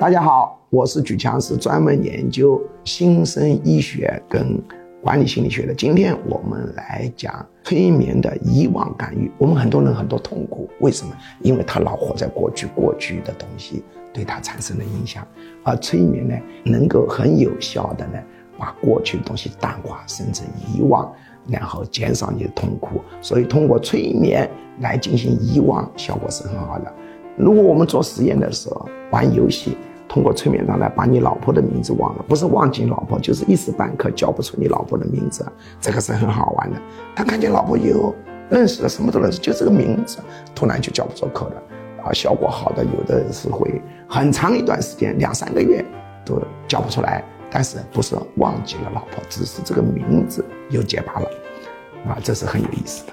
大家好，我是举强，是专门研究新生医学跟管理心理学的。今天我们来讲催眠的遗忘干预。我们很多人很多痛苦，为什么？因为他老活在过去，过去的东西对他产生了影响。而催眠呢，能够很有效的呢，把过去的东西淡化，甚至遗忘，然后减少你的痛苦。所以通过催眠来进行遗忘，效果是很好的。如果我们做实验的时候玩游戏，通过催眠状态把你老婆的名字忘了，不是忘记老婆，就是一时半刻叫不出你老婆的名字，这个是很好玩的。他看见老婆以后认识了，什么都认识，就这个名字突然就叫不出口了，啊，效果好的有的人是会很长一段时间，两三个月都叫不出来，但是不是忘记了老婆，只是这个名字又结巴了，啊，这是很有意思的。